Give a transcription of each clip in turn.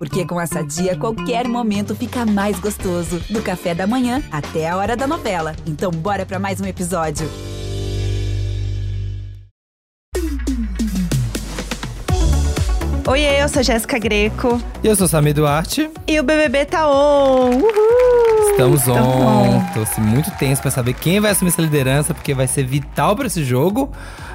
Porque com essa dia, qualquer momento fica mais gostoso. Do café da manhã até a hora da novela. Então, bora para mais um episódio. Oi, eu sou Jéssica Greco. E eu sou Samir Duarte. E o BBB tá on! Uhul! Estamos on! Tô assim, muito tenso pra saber quem vai assumir essa liderança, porque vai ser vital para esse jogo.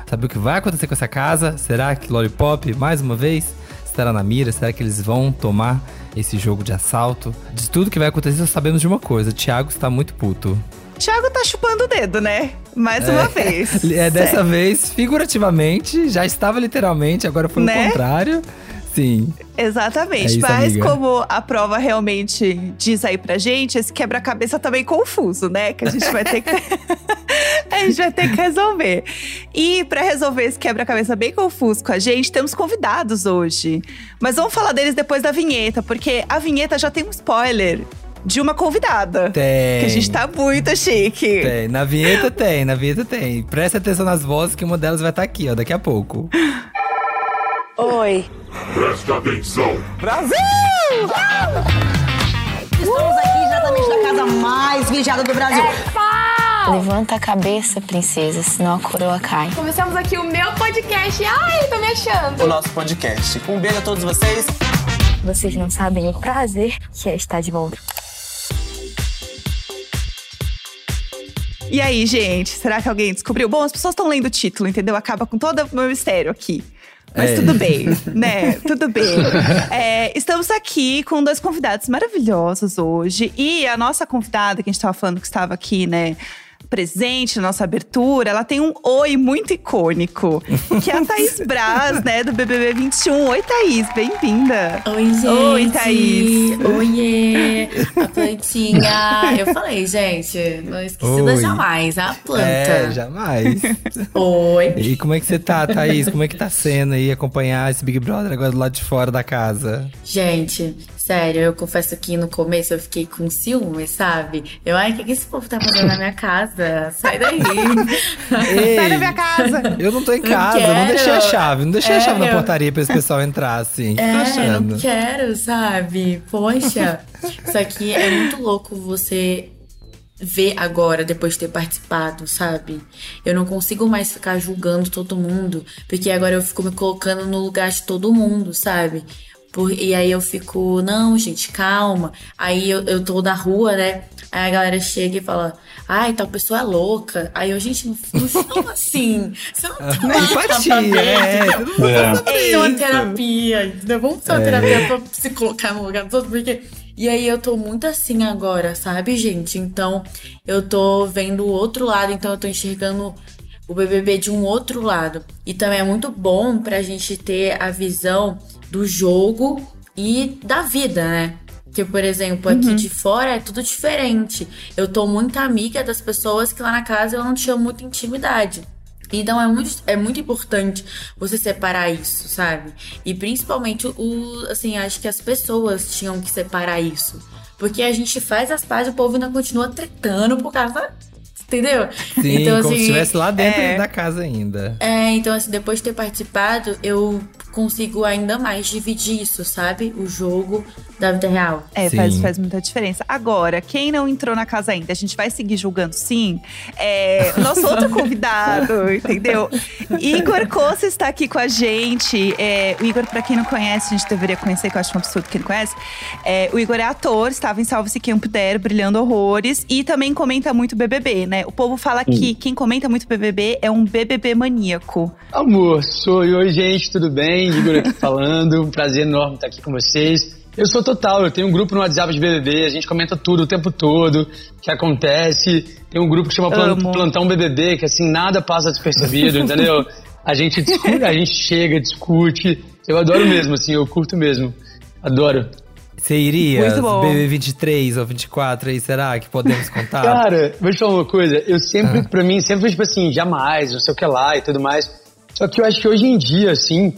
Saber o que vai acontecer com essa casa. Será que Lollipop, mais uma vez, estará na mira? Será que eles vão tomar esse jogo de assalto? De tudo que vai acontecer, só sabemos de uma coisa: Thiago está muito puto. Thiago tá chupando o dedo, né? Mais é, uma vez. É, dessa vez, figurativamente, já estava literalmente, agora foi né? o contrário. Sim. Exatamente. É isso, Mas amiga. como a prova realmente diz aí pra gente, esse quebra-cabeça tá meio confuso, né? Que a gente vai ter que. a gente vai ter que resolver. E para resolver esse quebra-cabeça bem confuso com a gente, temos convidados hoje. Mas vamos falar deles depois da vinheta, porque a vinheta já tem um spoiler de uma convidada. Tem. Que a gente tá muito chique. Tem. Na vinheta tem, na vinheta tem. Presta atenção nas vozes que uma delas vai estar tá aqui, ó, daqui a pouco. Oi. Presta atenção. Brasil! Estamos aqui exatamente na casa mais vigiada do Brasil. É Levanta a cabeça, princesa, senão a coroa cai. Começamos aqui o meu podcast. Ai, tô me achando. O nosso podcast. Um beijo a todos vocês. Vocês não sabem o prazer que é estar de volta. E aí, gente, será que alguém descobriu? Bom, as pessoas estão lendo o título, entendeu? Acaba com todo o meu mistério aqui. Mas é. tudo bem, né? Tudo bem. É, estamos aqui com dois convidados maravilhosos hoje. E a nossa convidada, que a gente estava falando que estava aqui, né? Presente na nossa abertura, ela tem um oi muito icônico, que é a Thaís Braz, né, do BBB 21. Oi, Thaís, bem-vinda. Oi, gente. Oi, Thaís. Oiê, a plantinha. Eu falei, gente, não esquecida oi. jamais, a planta. É, jamais. Oi. E como é que você tá, Thaís? Como é que tá sendo aí acompanhar esse Big Brother agora do lado de fora da casa? Gente, Sério, eu confesso que no começo eu fiquei com ciúme, sabe? Eu, ai, o que, que esse povo tá fazendo na minha casa? Sai daí. Ei, Sai da minha casa. Eu não tô em casa, não, não deixei a chave. Não deixei é, a chave na portaria pra esse pessoal entrar, assim. É, não quero, sabe? Poxa. Só que é muito louco você ver agora, depois de ter participado, sabe? Eu não consigo mais ficar julgando todo mundo, porque agora eu fico me colocando no lugar de todo mundo, sabe? Por, e aí eu fico, não, gente, calma. Aí eu, eu tô na rua, né? Aí a galera chega e fala, ai, tal pessoa é louca. Aí eu, gente, não, não assim. Você não tá não, empatia, é. Vamos é. fazer uma terapia, entendeu? Vamos fazer uma é. terapia pra se colocar no lugar todo, porque. E aí eu tô muito assim agora, sabe, gente? Então eu tô vendo o outro lado, então eu tô enxergando o BBB de um outro lado. E também é muito bom pra gente ter a visão do jogo e da vida, né? Que, por exemplo, aqui uhum. de fora é tudo diferente. Eu tô muito amiga das pessoas que lá na casa eu não tinha muita intimidade. Então é muito, é muito importante você separar isso, sabe? E principalmente o assim, acho que as pessoas tinham que separar isso. Porque a gente faz as pazes e o povo ainda continua tretando por causa Entendeu? Sim, então, como assim, se estivesse lá dentro é, da casa ainda. É, então assim, depois de ter participado, eu consigo ainda mais dividir isso, sabe? O jogo da vida real. É, faz, faz muita diferença. Agora, quem não entrou na casa ainda, a gente vai seguir julgando sim. É, nosso outro convidado, entendeu? Igor Costa está aqui com a gente. É, o Igor, para quem não conhece, a gente deveria conhecer, que eu acho um absurdo que ele conhece. É, o Igor é ator, estava em Salve-se Quem Puder, brilhando horrores. E também comenta muito BBB, né? O povo fala hum. que quem comenta muito BBB é um BBB maníaco. Amor, sou. Oi, gente, tudo bem? Igor aqui falando. Um prazer enorme estar aqui com vocês. Eu sou total, eu tenho um grupo no WhatsApp de BBB, a gente comenta tudo o tempo todo, o que acontece. Tem um grupo que chama Amo. Plantão BBB, que assim, nada passa despercebido, entendeu? A gente discute, a gente chega, discute. Eu adoro mesmo, assim, eu curto mesmo. Adoro. Você iria BB 23 ou 24 aí, será que podemos contar? Cara, vou te falar uma coisa. Eu sempre, ah. pra mim, sempre foi tipo assim, jamais, não sei o que lá e tudo mais. Só que eu acho que hoje em dia, assim,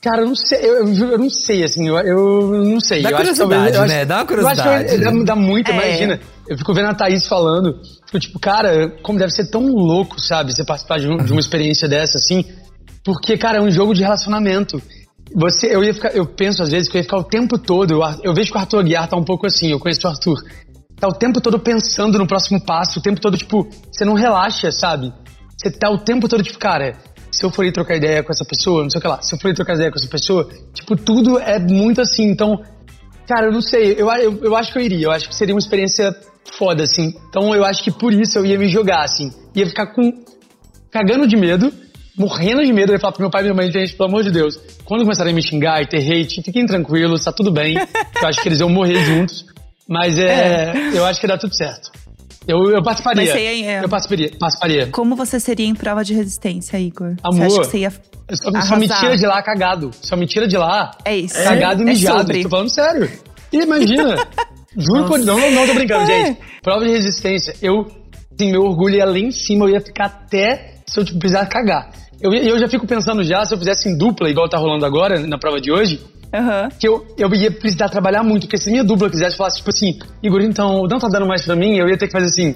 Cara, eu não sei, eu, eu não sei, assim, eu, eu não sei. Dá eu curiosidade, acho talvez, né? Dá uma curiosidade. Eu acho que dá, dá muito, é. imagina. Eu fico vendo a Thaís falando, fico tipo, cara, como deve ser tão louco, sabe? Você participar de, um, de uma experiência dessa, assim. Porque, cara, é um jogo de relacionamento. Você, eu ia ficar, eu penso às vezes que eu ia ficar o tempo todo. Eu, eu vejo que o Arthur Aguiar tá um pouco assim, eu conheço o Arthur. Tá o tempo todo pensando no próximo passo, o tempo todo, tipo, você não relaxa, sabe? Você tá o tempo todo, tipo, cara, se eu for ir trocar ideia com essa pessoa, não sei o que lá, se eu for ir trocar ideia com essa pessoa, tipo, tudo é muito assim. Então, cara, eu não sei, eu, eu, eu acho que eu iria, eu acho que seria uma experiência foda, assim. Então eu acho que por isso eu ia me jogar, assim. Ia ficar com. cagando de medo, morrendo de medo. Eu ia falar pro meu pai e minha mãe, gente, pelo amor de Deus, quando começarem a me xingar e ter hate, fiquem tranquilos, tá tudo bem. eu acho que eles iam morrer juntos. Mas é, é. eu acho que dá tudo certo. Eu, eu participaria. Mas você ia, é. Eu participaria, participaria. Como você seria em prova de resistência, Igor? Amor, você acha que você ia só, só me tira de lá cagado. Só me tira de lá. É isso. Cagado e é mijado. É tô falando sério. E imagina. Juro por não, não, não tô brincando, gente. Prova de resistência. Eu, assim, meu orgulho ia lá em cima, eu ia ficar até se eu tipo, precisar cagar. Eu, eu já fico pensando já, se eu fizesse em dupla, igual tá rolando agora na prova de hoje, Uhum. Que eu, eu ia precisar trabalhar muito, porque se minha dupla quisesse falar tipo assim, Igor, então, não tá dando mais pra mim, eu ia ter que fazer assim.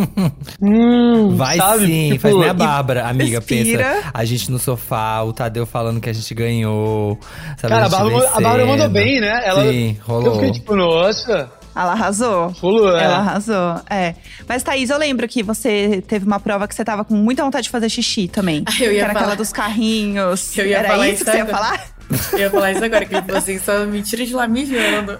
hum, Vai sabe? sim, tipo, faz nem a Bárbara, amiga, respira. pensa. A gente no sofá, o Tadeu falando que a gente ganhou. Sabe, Cara, a, a Bárbara, a Bárbara mandou bem, né? Ela, sim, rolou. Eu fiquei tipo, nossa. Ela arrasou. Pulou, é. Ela arrasou, é. Mas, Thaís, eu lembro que você teve uma prova que você tava com muita vontade de fazer xixi também. Eu ia que era falar. aquela dos carrinhos. Eu ia era falar isso isso que você ia falar? Eu ia falar isso agora, que ele falou assim, só mentira de lá mijando.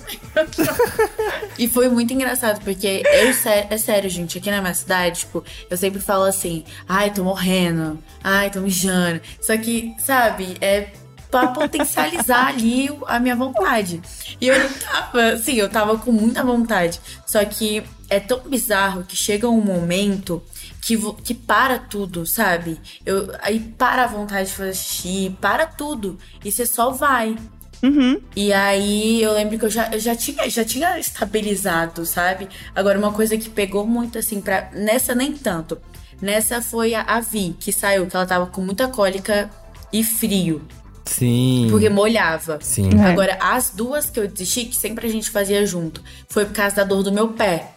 e foi muito engraçado, porque eu, é sério, gente, aqui na minha cidade, tipo, eu sempre falo assim, ai, tô morrendo, ai, tô mijando. Só que, sabe, é pra potencializar ali a minha vontade. E eu não tava, assim, eu tava com muita vontade. Só que é tão bizarro que chega um momento que, que para tudo, sabe? Eu, aí para a vontade de fazer xixi, para tudo. E você só vai. Uhum. E aí eu lembro que eu já, eu já, tinha, já tinha estabilizado, sabe? Agora, uma coisa que pegou muito assim, pra, nessa nem tanto. Nessa foi a, a Vi, que saiu, que ela tava com muita cólica e frio. Sim. Porque molhava. Sim. É. Agora, as duas que eu desisti, que sempre a gente fazia junto, foi por causa da dor do meu pé.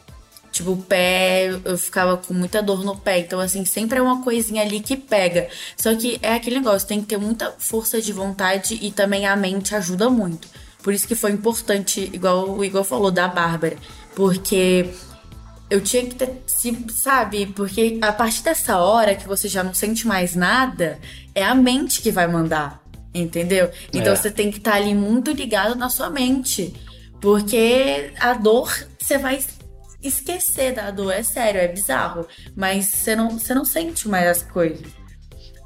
Tipo, o pé, eu ficava com muita dor no pé. Então, assim, sempre é uma coisinha ali que pega. Só que é aquele negócio, tem que ter muita força de vontade e também a mente ajuda muito. Por isso que foi importante, igual o Igor falou, da Bárbara. Porque eu tinha que ter, se, sabe? Porque a partir dessa hora que você já não sente mais nada, é a mente que vai mandar, entendeu? Então É. você tem que estar ali muito ligado na sua mente. Porque a dor, você vai esquecer da dor, é sério, é bizarro. Mas você não, você não sente mais as coisas.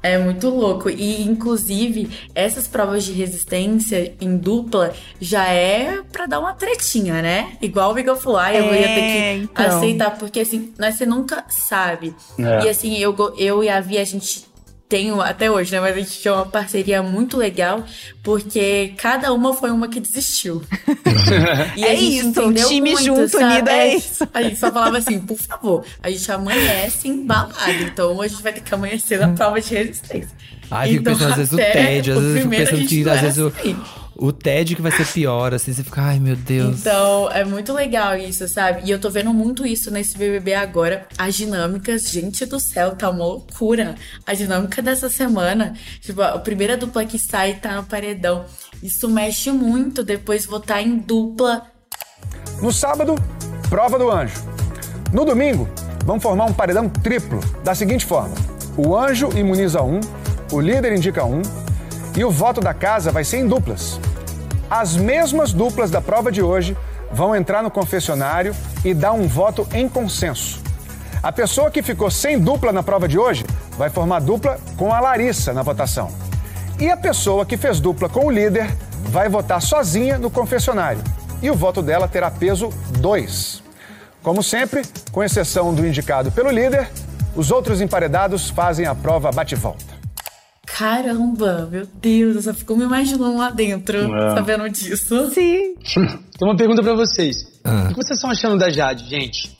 É muito louco. E, inclusive, essas provas de resistência em dupla já é pra dar uma tretinha, né? Igual o Miguel falou, ai, eu ia ter É, que então. aceitar, porque assim, nós você nunca sabe. É. E assim, eu, eu e a Vi, a gente um- até hoje, né? Mas a gente tinha uma parceria muito legal, porque cada uma foi uma que desistiu. E É isso, entendeu time muito, junto, sabe? unido, é isso. A gente só falava assim, por favor, a gente amanhece embalado, então a gente vai ter que amanhecer na prova de resistência. Ai, fico Então, pensando às vezes o tédio, às o vezes eu fico pensando que às era vezes o, assim. O tédio que vai ser pior, assim, você fica, ai meu Deus. Então, é muito legal isso, sabe? E eu tô vendo muito isso nesse BBB agora. As dinâmicas, gente do céu, tá uma loucura. A dinâmica dessa semana, tipo, a primeira dupla que sai tá no paredão. Isso mexe muito depois votar em dupla. No sábado, prova do anjo. No domingo, vamos formar um paredão triplo, da seguinte forma: o anjo imuniza um, o líder indica um, e o voto da casa vai ser em duplas. As mesmas duplas da prova de hoje vão entrar no confessionário e dar um voto em consenso. A pessoa que ficou sem dupla na prova de hoje vai formar dupla com a Larissa na votação. E a pessoa que fez dupla com o líder vai votar sozinha no confessionário. E o voto dela terá peso 2. Como sempre, com exceção do indicado pelo líder, os outros emparedados fazem a prova bate-volta. Caramba, meu Deus, eu só fico me imaginando lá dentro, É. sabendo disso. Sim. Tem uma pergunta pra vocês. Ah. O que vocês estão achando da Jade, gente?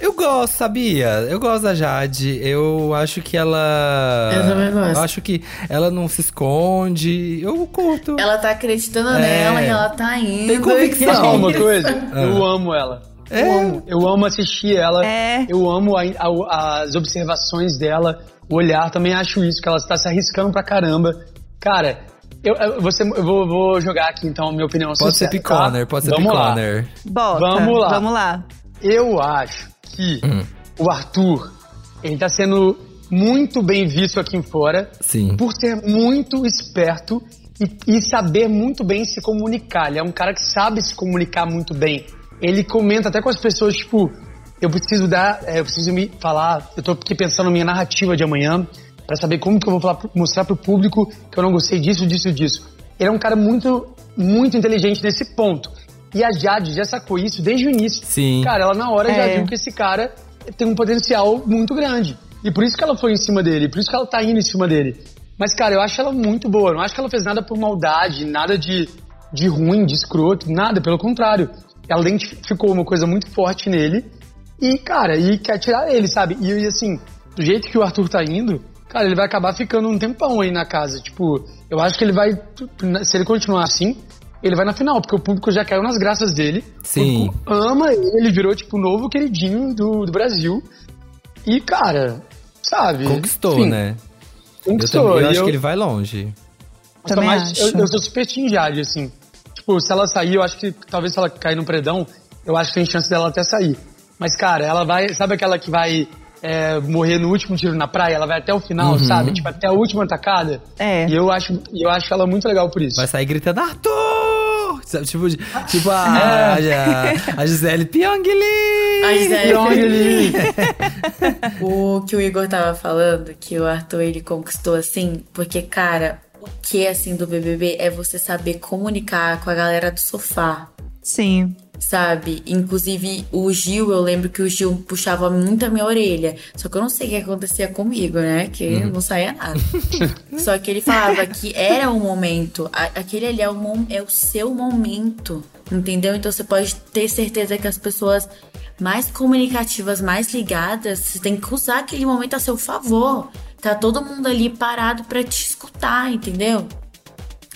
Eu gosto, sabia? Eu gosto da Jade. Eu acho que ela. Eu também gosto. Eu acho que ela não se esconde. Eu curto. Ela tá acreditando É. nela e ela tá indo. Tem convicção. Uma coisa? Ah. Eu amo ela. É? Eu amo. Eu amo assistir ela. É. Eu amo a- a- as observações dela, olhar. Também acho isso, que ela está se arriscando pra caramba. Cara, Eu, eu, você, eu vou, vou jogar aqui, então, a minha opinião Pode ser sincera, tá? Piconer, pode ser Vamos lá. Piconer. Bota. Vamos lá. Vamos lá. Eu acho que Hum. o Arthur, ele tá sendo muito bem visto aqui fora. Sim. Por ser muito esperto e, e saber muito bem se comunicar. Ele é um cara que sabe se comunicar muito bem. Ele comenta até com as pessoas, tipo, eu preciso dar, é, eu preciso me falar, eu tô aqui pensando na minha narrativa de amanhã, pra saber como que eu vou falar, mostrar pro público que eu não gostei disso, disso, disso. Ele é um cara muito, muito inteligente nesse ponto. E a Jade já sacou isso desde o início. Sim. Cara, ela na hora já É. viu que esse cara tem um potencial muito grande. E por isso que ela foi em cima dele, por isso que ela tá indo em cima dele. Mas, cara, eu acho ela muito boa. Eu não acho que ela fez nada por maldade, nada de, de ruim, de escroto, nada, pelo contrário. Ela identificou uma coisa muito forte nele e, cara, e quer tirar ele, sabe? E, assim, do jeito que o Arthur tá indo, cara, ele vai acabar ficando um tempão aí na casa. Tipo, eu acho que ele vai, se ele continuar assim, ele vai na final, porque o público já caiu nas graças dele. Sim. O público ama ele, ele virou, tipo, o novo queridinho do, do Brasil. E, cara, sabe? Conquistou, Enfim, né? Conquistou. Eu, também, eu acho que ele vai longe. Também mais- acho. Eu, eu sou super Team Jade, assim. Tipo, se ela sair, eu acho que talvez se ela cair no predão, eu acho que tem chance dela até sair. Mas, cara, ela vai. Sabe aquela que vai é, morrer no último tiro na praia? Ela vai até o final, Uhum. sabe? Tipo, até a última atacada. É. E eu acho, eu acho ela muito legal por isso. Vai sair gritando Arthur! Sabe, Tipo, tipo a, a, a Gisele Pyongyi! A Gisele. Pyongyi. O que o Igor tava falando, que o Arthur ele conquistou assim, porque, cara, o que assim do BBB é você saber comunicar com a galera do sofá, Sim. Sabe? Inclusive o Gil, eu lembro que o Gil puxava muito a minha orelha. Só que eu não sei o que acontecia comigo, né? Que não saía nada. Só que ele falava que era o momento, aquele ali é o, mom- é o seu momento, entendeu? Então você pode ter certeza que as pessoas mais comunicativas, mais ligadas, você tem que usar aquele momento a seu favor. Tá todo mundo ali parado pra te escutar, entendeu?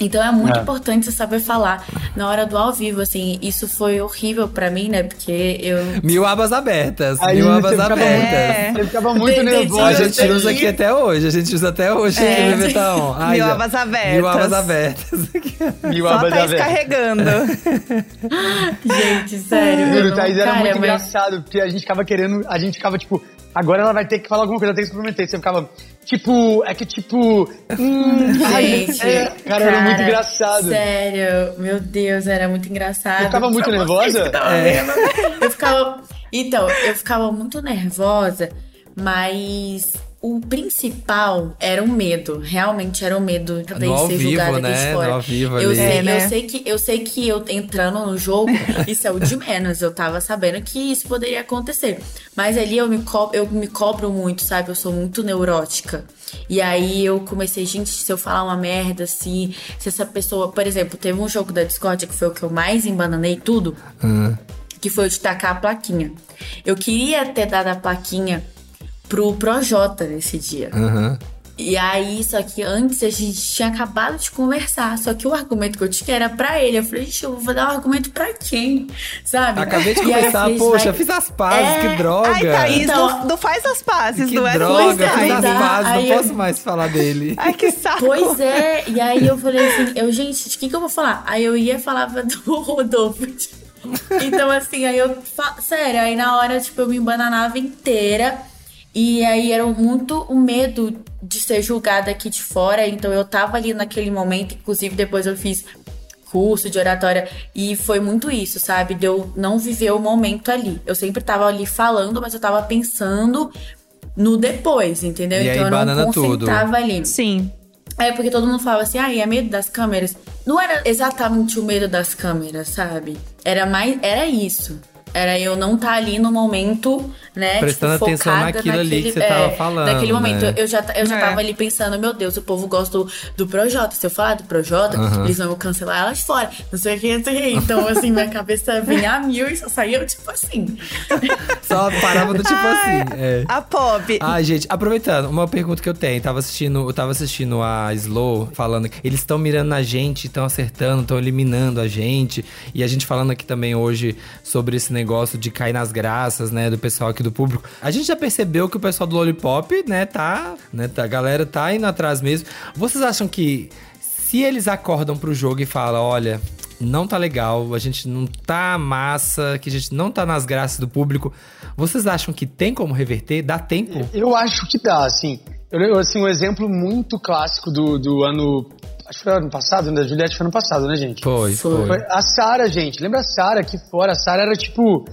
Então é muito É. importante você saber falar na hora do ao vivo, assim. Isso foi horrível pra mim, né? Porque eu Mil abas abertas, Aí mil você abas ficava, abertas. É. Você ficava muito nervosa. A Eu gente usa aqui até hoje, a gente usa até hoje aqui É. no Bebetão. Ai, Mil já- abas abertas. Mil abas abertas. Mil Só abas Thaís abertas. carregando. Gente, sério. Juro, eu não- Thaís, era cara, muito mas- engraçado, porque a gente ficava querendo, a gente ficava tipo, agora ela vai ter que falar alguma coisa, ela tem que se comprometer. Você ficava, tipo, é que tipo. Hum, Gente, é, cara, era muito engraçado. Sério, meu Deus, era muito engraçado. Você ficava muito nervosa? estavam vendo. Eu ficava. Então, eu ficava muito nervosa, mas o principal era o medo. Realmente era o medo de No ser vivo, julgada né? de fora. No ao vivo eu ali. sei, É, né? eu sei que eu sei que eu entrando no jogo, isso é o de menos. Eu tava sabendo que isso poderia acontecer. Mas ali eu me, co eu me cobro muito, sabe? Eu sou muito neurótica. E aí eu comecei, gente, se eu falar uma merda, se, se essa pessoa. Por exemplo, teve um jogo da Discord que foi o que eu mais embananei tudo Hum. que foi o de tacar a plaquinha. Eu queria ter dado a plaquinha pro Projota nesse dia. Aham. E aí, só que antes a gente tinha acabado de conversar. Só que o argumento que eu tinha era pra ele. Eu falei, gente, eu vou dar um argumento pra quem? Sabe? Acabei de falei, poxa, vai- fiz as pazes, É. que droga. Ai, Thaís, Então- não, não faz as pazes, que não é? droga, Pois é, fiz as dá. pazes, Aí não eu- posso mais falar dele. Ai, que saco. Pois é, e aí eu falei assim, eu, gente, de quem que eu vou falar? Aí eu ia e falava do Rodolfo. Então, assim, aí eu. Sério, aí na hora, tipo, eu me embananava inteira. E aí era muito o medo de ser julgada aqui de fora. Então eu tava ali naquele momento, inclusive depois eu fiz curso de oratória e foi muito isso, sabe? De eu não viver o momento ali. Eu sempre tava ali falando, mas eu tava pensando no depois, entendeu? E aí então eu banana não tudo. concentrava ali. Sim. É porque todo mundo falava assim, ah, é medo das câmeras. Não era exatamente o medo das câmeras, sabe? Era mais. Era isso. Era eu não estar ali no momento, né? Prestando tipo, atenção naquilo ali que você é, tava falando, Naquele momento. né? Eu já, eu já É. tava ali pensando, meu Deus, o povo gosta do, do Projota. Se eu falar do Projota, Aham. eles vão me cancelar elas fora. Não sei o que, não sei o que. Então, assim, minha cabeça vinha a mil e só saía, tipo assim. Só parava do tipo Ai, assim. É. A pop. Ah, gente, aproveitando, uma pergunta que eu tenho. Tava assistindo, eu tava assistindo a Slow falando que eles estão mirando na gente, estão acertando, estão eliminando a gente. E a gente falando aqui também hoje sobre esse negócio de cair nas graças, né, do pessoal aqui do público. A gente já percebeu que o pessoal do Lollipop, né, tá, né, tá, a galera tá indo atrás mesmo. Vocês acham que se eles acordam pro jogo e falam, olha, não tá legal, a gente não tá massa, que a gente não tá nas graças do público, vocês acham que tem como reverter? Dá tempo? Eu acho que dá, assim. Eu, assim, um exemplo muito clássico do, do ano. Acho que foi ano passado, né? Da Juliette foi ano passado, né, gente? Foi, foi. Foi a Sara, gente. Lembra a Sara aqui fora? A Sara era tipo.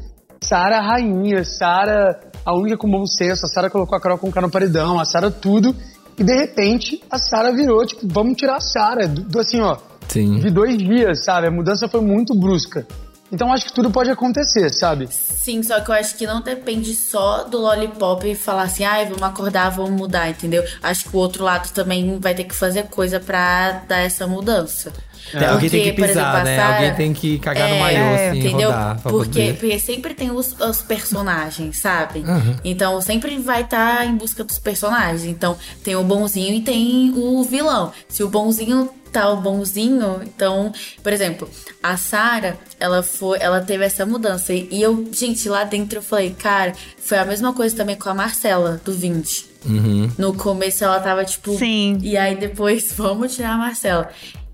Sara rainha, Sara a única com bom senso, a Sara colocou a Carol com o cara no paredão, a Sara tudo. E de repente a Sara virou, tipo, vamos tirar a Sara. Do, assim, ó. Sim. De dois dias, sabe? A mudança foi muito brusca. Então acho que tudo pode acontecer, sabe? Sim, só que eu acho que não depende só do Lollipop e falar assim, ai, vamos acordar, vamos mudar, entendeu? Acho que o outro lado também vai ter que fazer coisa pra dar essa mudança. É. Alguém tem que pisar, né? Sarah, Alguém tem que cagar no maiô, é, assim, entendeu? rodar. Porque, porque sempre tem os, os personagens, sabe? Uhum. Então sempre vai estar tá em busca dos personagens. Então tem o bonzinho e tem o vilão. Se o bonzinho tá o bonzinho, então, por exemplo, a Sara, ela foi, ela teve essa mudança e eu, gente, lá dentro eu falei, cara, foi a mesma coisa também com a Marcela do 20. Uhum. No começo ela tava tipo, Sim. E aí depois vamos tirar a Marcela.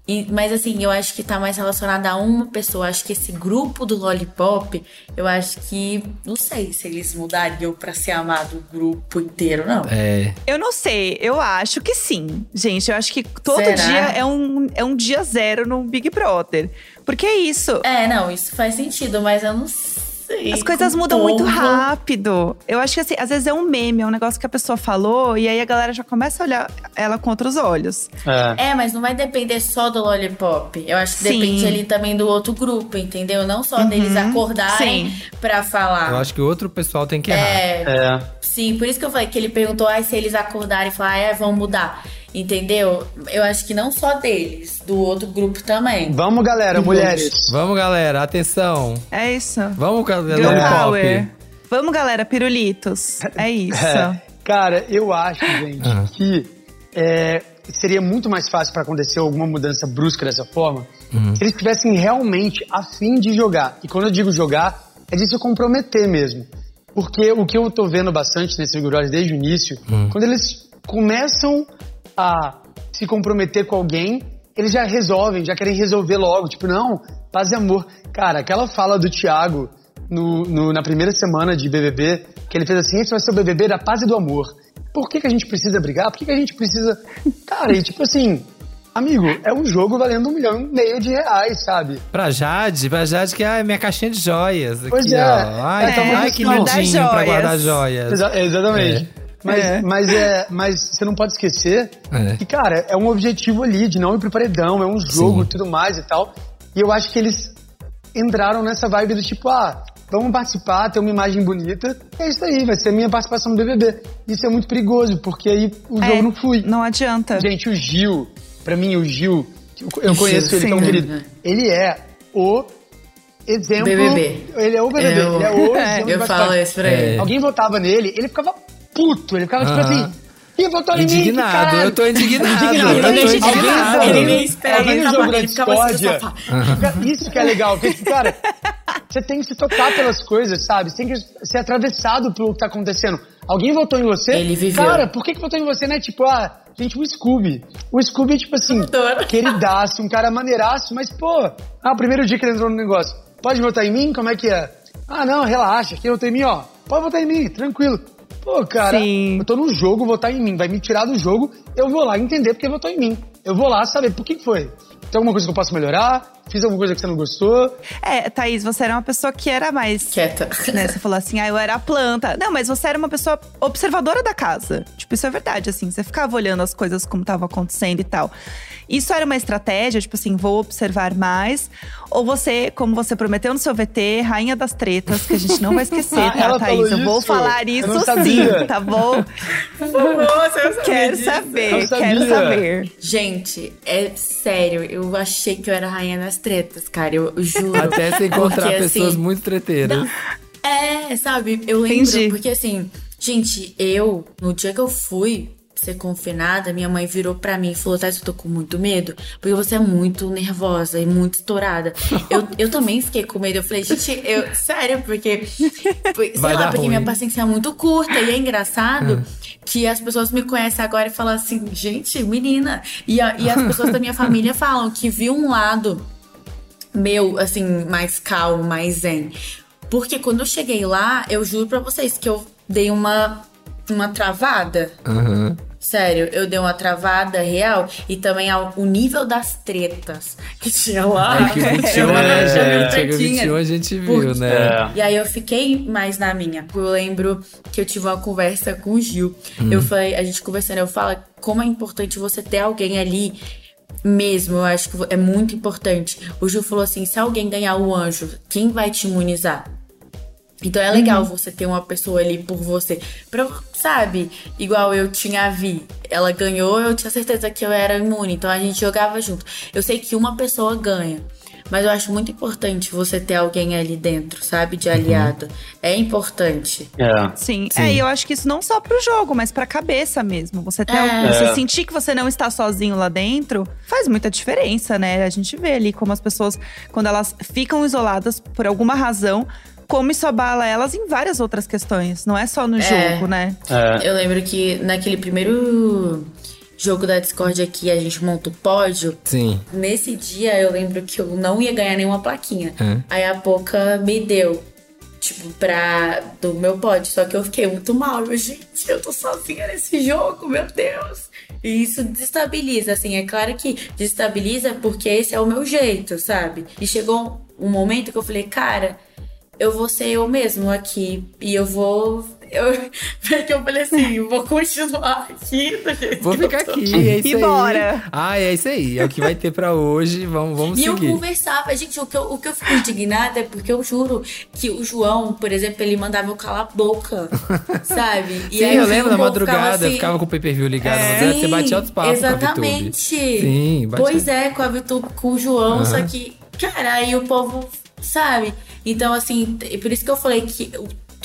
E, mas assim, eu acho que tá mais relacionada a uma pessoa. Acho que esse grupo do Lollipop, eu acho que. Não sei se eles mudariam pra ser amado o grupo inteiro, não. É. Eu não sei, eu acho que sim. Gente, eu acho que todo Será? dia é um, é um dia zero no Big Brother. Porque é isso. É, não, isso faz sentido, mas eu não sei. As coisas mudam muito rápido. Eu acho que assim, às vezes é um meme, é um negócio que a pessoa falou, e aí a galera já começa a olhar ela com outros olhos. É. É, mas não vai depender só do Lollipop. Eu acho que Sim. depende ali também do outro grupo, entendeu? Não só deles acordarem Sim. pra falar. Eu acho que o outro pessoal tem que errar. É, É. sim, por isso que eu falei que ele perguntou ah, se eles acordarem e falar, ah, é, vão mudar. Entendeu? Eu acho que não só deles, do outro grupo também. Vamos, galera, mulheres. Vamos, galera, atenção. É isso. Vamos, galera, Lollipop. Power. Vamos, galera, pirulitos. É isso. É. Cara, eu acho, gente, Ah. que é, seria muito mais fácil pra acontecer alguma mudança brusca dessa forma se eles estivessem realmente a fim de jogar. E quando eu digo jogar, é de se comprometer mesmo. Porque o que eu tô vendo bastante nesse Big desde o início, quando eles começam a se comprometer com alguém, eles já resolvem, já querem resolver logo. Tipo, não, paz e amor. Cara, aquela fala do Thiago no, no- na primeira semana de BBB, que ele fez assim: esse vai ser o BBB da paz e do amor. Por que, que a gente precisa brigar? Por que, que a gente precisa. Cara, e tipo assim, amigo, é um jogo valendo um milhão e meio de reais, sabe? Pra Jade, pra Jade que é minha caixinha de joias. Aqui, Pois é. ó. Ai, É, então, ai, que lindinho pra guardar joias. Exa- exatamente. Mas, É. Mas, é, mas você não pode esquecer É. que, cara, é um objetivo ali de não ir pro paredão, é um jogo e tudo mais e tal. E eu acho que eles entraram nessa vibe do tipo, ah, vamos participar, ter uma imagem bonita. É isso aí, vai ser a minha participação no BBB. Isso é muito perigoso, porque aí o É, jogo não flui. Não adianta. Gente, o Gil, pra mim, o Gil, eu conheço ele, que é querido. Ele é o exemplo. BBB. Ele é o BBB. Eu- ele é o exemplo Eu falo isso pra É. ele. Alguém votava nele, ele ficava puto. Ele ficava tipo assim. Ih, votou em mim, Indignado, caralho." eu tô indignado, Indignado. eu tô Alguém- indignado. alguém- Ele nem espera, alguém ele no jogo da assim discórdia. Isso que é legal, porque, tipo, cara, você tem que se tocar pelas coisas, sabe? Você tem que ser atravessado pelo que tá acontecendo. Alguém votou em você? Ele viveu. Cara, por que, que votou em você, né? Tipo, ah, gente, o Scooby. O Scooby é tipo assim, queridaço, um cara maneiraço, mas, pô, ah, o primeiro dia que ele entrou no negócio, pode votar em mim? Como é que é? Ah, não, relaxa, quem votou em mim, ó, pode votar em mim, tranquilo. Pô, cara, Sim. eu tô no jogo, votar em mim, vai me tirar do jogo, eu vou lá entender porque votou em mim. Eu vou lá saber por que que foi. Tem alguma coisa que eu posso melhorar? Fiz alguma coisa que você não gostou? É, Thaís, você era uma pessoa que era mais. Quieta. Né, você falou assim, ah, eu era a planta. Não, mas você era uma pessoa observadora da casa. Tipo, isso é verdade, assim. Você ficava olhando as coisas como estavam acontecendo e tal. Isso era uma estratégia, tipo assim, vou observar mais. Ou você, como você prometeu no seu VT, rainha das tretas, que a gente não vai esquecer, Ah, tá, ela Thaís? falou Eu vou isso? falar Eu isso não sim, sabia. tá bom? Nossa, eu sabia Quero disso. saber, Eu sabia. quero saber. Gente, é sério, eu achei que eu era rainha das tretas, cara. Eu juro. Até você encontrar Porque, pessoas assim, muito treteiras. É, sabe? Eu lembro, Entendi. porque assim, gente, eu, no dia que eu fui ser confinada, minha mãe virou pra mim e falou: Thais, eu tô com muito medo, porque você é muito nervosa e muito estourada. eu, eu também fiquei com medo. Eu falei, gente, eu, sério, porque. Sei Vai lá, dar porque ruim. minha paciência é muito curta. E é engraçado que as pessoas me conhecem agora e falam assim, gente, menina. E, a- e as pessoas da minha família falam que viu um lado meu, assim, mais calmo, mais zen. Porque quando eu cheguei lá, eu juro pra vocês que eu dei uma, uma travada. Aham. Sério, eu dei uma travada real e também ao, o nível das tretas que tinha lá. É que o 21, Eu né, era gente? tretinha. É que o 21 a gente viu, Porque- né? E aí eu fiquei mais na minha. Eu lembro que eu tive uma conversa com o Gil. Hum. Eu falei, a gente conversando, eu falo como é importante você ter alguém ali mesmo. Eu acho que é muito importante. O Gil falou assim: se alguém ganhar o anjo, quem vai te imunizar? Então é legal você ter uma pessoa ali por você. Pra, sabe? Igual eu tinha a Vi. Ela ganhou, eu tinha certeza que eu era imune. Então a gente jogava junto. Eu sei que uma pessoa ganha. Mas eu acho muito importante você ter alguém ali dentro, sabe? De aliado. É importante. É. Sim. Sim. É, e eu acho que isso não só pro jogo, mas pra cabeça mesmo. Você, ter, É. você É. sentir que você não está sozinho lá dentro faz muita diferença, né? A gente vê ali como as pessoas, quando elas ficam isoladas por alguma razão, como isso abala elas em várias outras questões. Não é só no É. jogo, né? Eu lembro que naquele primeiro jogo da Discord aqui, a gente monta o pódio. Sim. Nesse dia eu lembro que eu não ia ganhar nenhuma plaquinha. É. Aí a Poca me deu, tipo, pra. do meu pódio. Só que eu fiquei muito mal. Eu, gente, eu tô sozinha nesse jogo, meu Deus. E isso desestabiliza, assim. É claro que desestabiliza porque esse é o meu jeito, sabe? E chegou um momento que eu falei, cara, eu vou ser eu mesmo aqui. E eu vou. Eu, porque eu falei assim, eu vou continuar aqui do jeito Vou que ficar eu tô. aqui, é isso E aí. bora. Ah, é isso aí. É o que vai ter pra hoje. Vamos, vamos E eu seguir. conversava, gente, o que, eu, o que eu fico indignada é porque eu juro que o João, por exemplo, ele mandava eu calar a boca, sabe? E Sim, aí eu lembro da ficava madrugada, eu assim, ficava com o pay-per-view ligado. É. madrugada, você batia outros papos Exatamente. com a VTube. Sim, batia. Pois é, com a VTube, com o João, Aham. só que, cara, aí o povo, sabe? Então, assim, e por isso que eu falei que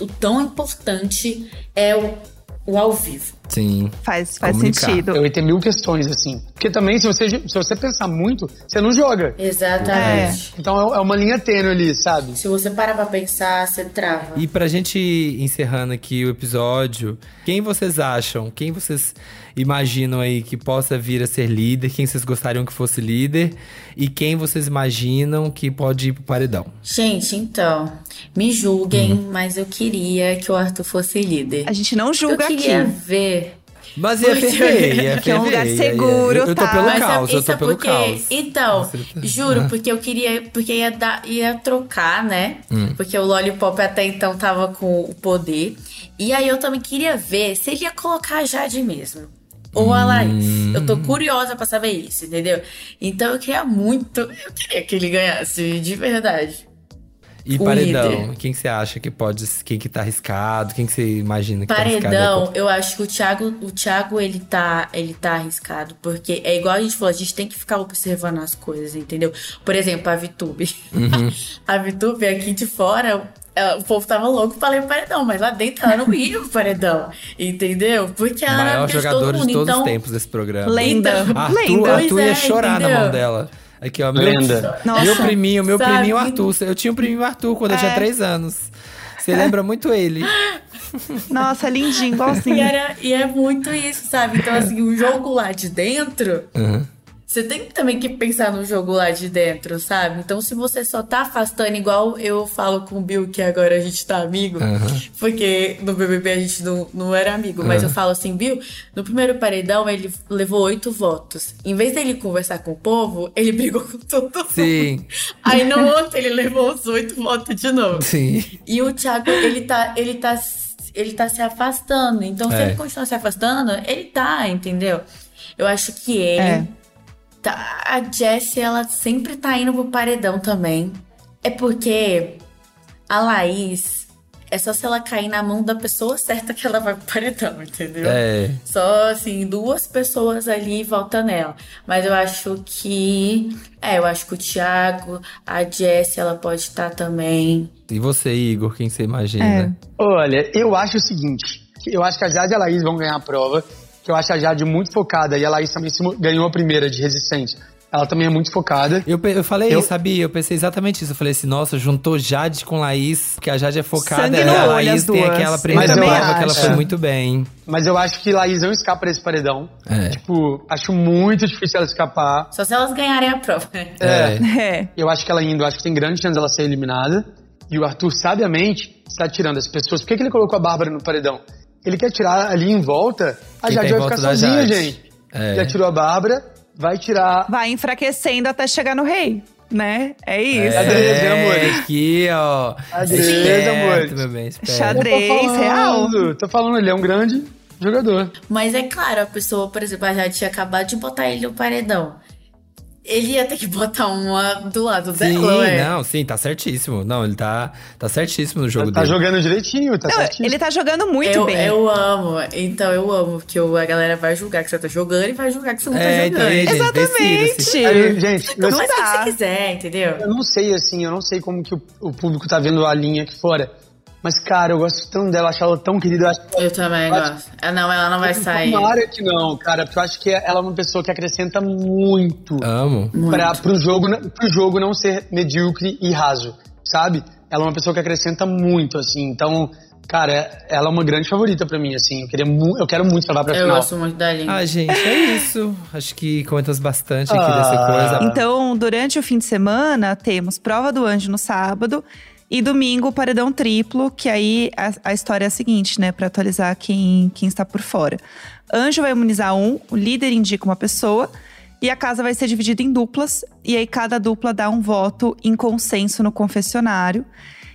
o, tão importante é o, o ao vivo. Sim. Faz, faz Comunicar. sentido. Eu ia ter mil questões, assim. Porque também, se você, se você pensar muito, você não joga. Exatamente. Então é uma linha tênue ali, sabe? Se você parar pra pensar, você trava. E pra gente ir encerrando aqui o episódio, quem vocês acham, quem vocês imaginam aí que possa vir a ser líder, quem vocês gostariam que fosse líder e quem vocês imaginam que pode ir pro paredão? Gente, então, me julguem, mas eu queria que o Arthur fosse líder. A gente não julga eu queria aqui. ver. Mas ia Porque- ferver, ia Que é um lugar ferver, ia- seguro, eu, eu tô tá? pelo Mas caos, é- eu isso tô é pelo porque, caos. Então, juro, Ah. porque eu queria, porque ia dar, ia trocar, né? Hum. Porque o Lollipop até então tava com o poder. E aí eu também queria ver se ele ia colocar a Jade mesmo. Ou a Laís. Hum. Eu tô curiosa pra saber isso, entendeu? Então eu queria muito. Eu queria que ele ganhasse, de verdade. E o paredão, líder. quem que você acha que pode, quem que tá arriscado, quem que você imagina que tá arriscado? Paredão, eu acho que o Thiago, o Thiago ele tá, ele tá arriscado, porque é igual a gente falou, a gente tem que ficar observando as coisas, entendeu? Por exemplo, a Vitube. Uhum. a Vitube aqui de fora, ela- o povo tava louco pra ler o paredão, mas lá dentro ela não ia pro paredão, entendeu? Porque ela era Maior de jogador todo de mundo, todos então... os tempos desse programa. Lenda. Arthur, Lenda. Arthur ia é, chorar na entendeu? mão dela. Aqui, ó. Meu, Lenda. Nossa. meu priminho, meu Sabe? priminho Arthur. Eu tinha um priminho Arthur quando eu tinha É. três anos. Você lembra muito ele. Nossa, lindinho, igualzinho. E, era, e é muito isso, sabe? Então, assim, o jogo lá de dentro, Uhum. Você tem também que pensar no jogo lá de dentro, sabe? Então, se você só tá afastando, igual eu falo com o Bill, que agora a gente tá amigo, Aham. porque no BBB a gente não, não era amigo, mas Aham. eu falo assim, Bill, no primeiro paredão ele levou oito votos. Em vez dele conversar com o povo, ele brigou com todo mundo. Sim. Aí no outro ele levou os oito votos de novo. Sim. E o Thiago, ele tá, ele tá, ele tá se afastando. Então, se É. ele continuar se afastando, ele tá, entendeu? Eu acho que ele. É. Tá, a Jessie, ela sempre tá indo pro paredão também. É porque a Laís. É só se ela cair na mão da pessoa certa que ela vai pro paredão, entendeu? É. Só assim, duas pessoas ali voltam nela. Mas eu acho que. É, eu acho que o Thiago, a Jessie, ela pode estar também. E você, Igor, quem você É. imagina? Olha, eu acho o seguinte: eu acho que a Jade e a Laís vão ganhar a prova. Que eu acho a Jade muito focada e a Laís também ganhou a primeira de resistência. Ela também é muito focada. Eu, eu falei Eu- isso, sabia? Eu pensei exatamente isso. Eu falei assim, nossa, juntou Jade com Laís, porque a Jade é focada Sangue e no a Laís tem aquela primeira prova que ela foi muito bem. Mas eu acho que Laís não escapa desse paredão. É. Tipo, acho muito difícil ela escapar. Só se elas ganharem a prova. É. É. Eu acho que ela indo, acho que tem grande chance dela ser eliminada. E o Arthur, sabiamente, está tirando as pessoas. Por que, que ele colocou a Bárbara no paredão? Ele quer tirar ali em volta, a Quem Jade tá vai ficar sozinha, Jade. gente. É. Já tirou a Bárbara, vai tirar. Vai enfraquecendo até chegar no rei, né? É isso. Xadrez, né, É, amores? aqui, ó. Xadrez, Esperto, amores. meu bem, esperto. Xadrez. Eu tô falando, real. Tô falando, ele é um grande jogador. Mas é claro, a pessoa, por exemplo, a Jade tinha acabado de botar ele no paredão. Ele ia ter que botar uma do lado Sim, dela, ué. não, sim, tá certíssimo. Não, ele tá, tá certíssimo no jogo Tá dele. jogando direitinho, tá Não, certinho. ele tá jogando muito eu, bem. eu amo, então eu amo que a galera vai julgar que você tá jogando e vai julgar que você não tá É, então, jogando. gente, Exatamente. decida-se. Aí, gente, eu, faz o que você quiser, entendeu? eu não sei, assim, eu não sei como que o, o público tá vendo a linha aqui fora. Mas, cara, eu gosto tanto dela, acho ela tão querida. Eu acho Eu também gosto. Ah, não, ela não vai sair. Tomara que não, cara, porque eu acho que ela é uma pessoa que acrescenta muito Amo. para pro jogo, n- pro jogo não ser medíocre e raso, sabe? Ela é uma pessoa que acrescenta muito, assim. Então, cara, ela é uma grande favorita pra mim, assim. Eu queria mu- eu quero muito levar pra Eu final. gosto muito da. Ah, gente, é isso. Acho que comentamos bastante aqui Ah. dessa coisa. Então, durante o fim de semana, temos prova do anjo no sábado e domingo o paredão triplo, que aí a, a história é a seguinte, né, Pra atualizar quem, quem está por fora. Anjo vai imunizar um, o líder indica uma pessoa e a casa vai ser dividida em duplas e aí cada dupla dá um voto em consenso no confessionário.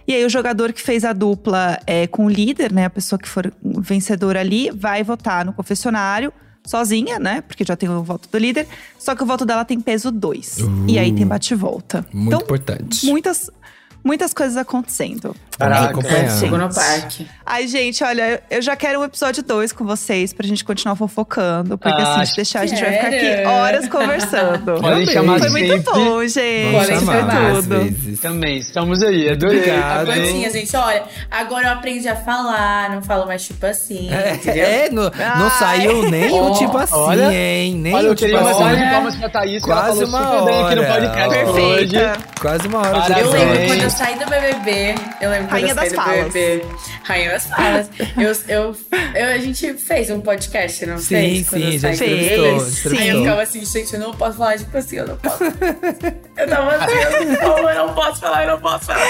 E aí o jogador que fez a dupla é, com o líder, né, a pessoa que for vencedora ali, vai votar no confessionário sozinha, né? Porque já tem o voto do líder. Só que o voto dela tem peso 2. E aí tem bate-volta. Muito então, importante. muitas, muitas coisas acontecendo. Caraca, acompanhando. Fogo no parque. Ai, gente, olha, eu já quero um episódio 2 com vocês pra gente continuar fofocando. Porque Ah, assim, se deixar, a gente vai ficar aqui horas conversando. Podem chamar Foi sempre. muito bom, gente. Podem chamar mais tudo. vezes. Também, estamos aí, adorei. obrigado. Assim, gente, olha, agora eu aprendi a falar, não falo mais tipo assim? É, é, não, não Ai. saiu nem o Ó, tipo assim, olha, hein? Nem Olha, o eu tipo queria uma assim. salva de palmas pra Thaís, que ela Quase falou uma super bem aqui no hora. podcast Perfeita. hoje. Quase uma hora de Parabéns. Eu lembro quando eu saí do BBB. Eu lembro quando Rainha eu saí das do falas. BBB. Rainha das falas. eu, eu, eu- a gente fez um podcast, não Sim, fez? Quando sim, eu já entrevistou, BBB. entrevistou. Aí eu ficava assim, gente, eu não posso falar tipo assim, eu não posso. Eu tava assim, eu não, posso falar, eu não posso falar.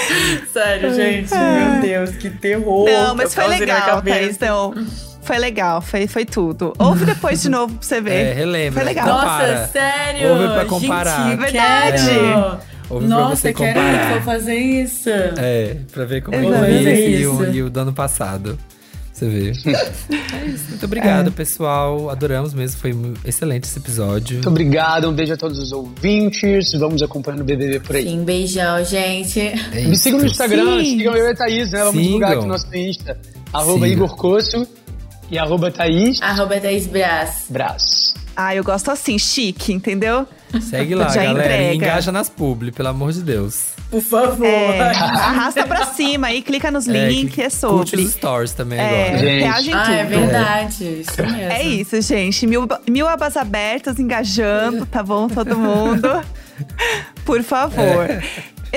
Sério, gente, meu Deus, que terror. Não, mas foi assim legal. Thaís. Então, foi legal, foi, foi tudo. Ouve depois de novo pra você ver. É, relembra. Foi legal. Nossa, Compara. sério? Ouve pra comparar. Gente, Verdade. Ouve pra Nossa, você quero vou fazer isso. É, pra ver como é Eu fazer esse e o, e o do ano passado. Você vê. é isso. Muito obrigado, pessoal. Adoramos mesmo. Foi excelente esse episódio. Muito obrigado, um beijo a todos os ouvintes. Vamos acompanhando o BBB por aí. Sim, beijão, gente. É Me sigam no Instagram, Sim. sigam eu e a Thaís, né? Vamos Sigam. divulgar aqui no nosso Insta. Arroba Sigam. Igor Coço e arroba Thaís Arroba 10 Brás. Brás. Ah, eu gosto assim, chique, entendeu? Segue lá, Já galera. E entrega. engaja nas publi, pelo amor de Deus. Por favor. É, arrasta pra cima aí, clica nos links, que- é Curte sobre. os stories também É, agora. Gente. reage em Ah, é tudo. verdade. Isso mesmo. É isso, gente. Mil, mil abas abertas, engajando, tá bom, todo mundo? Por favor.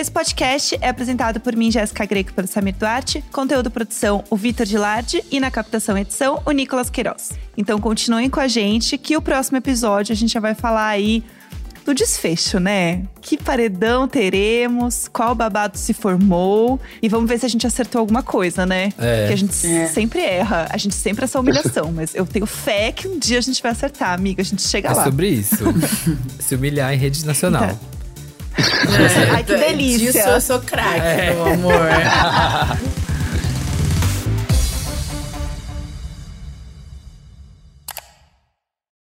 Esse podcast é apresentado por mim, Jéssica Greco, pelo Samir Duarte. Conteúdo produção, o Vitor Gilardi. E na captação e edição, o Nicolas Queiroz. Então continuem com a gente, que o próximo episódio a gente já vai falar aí do desfecho, né? Que paredão teremos, qual babado se formou. E vamos ver se a gente acertou alguma coisa, né? É. Que a gente É. sempre erra. A gente sempre é essa humilhação. mas eu tenho fé que um dia a gente vai acertar, amiga. A gente chega É lá. sobre isso. Se humilhar em rede nacional. Tá. É, Ai, que delícia. Disso eu sou craque, meu amor.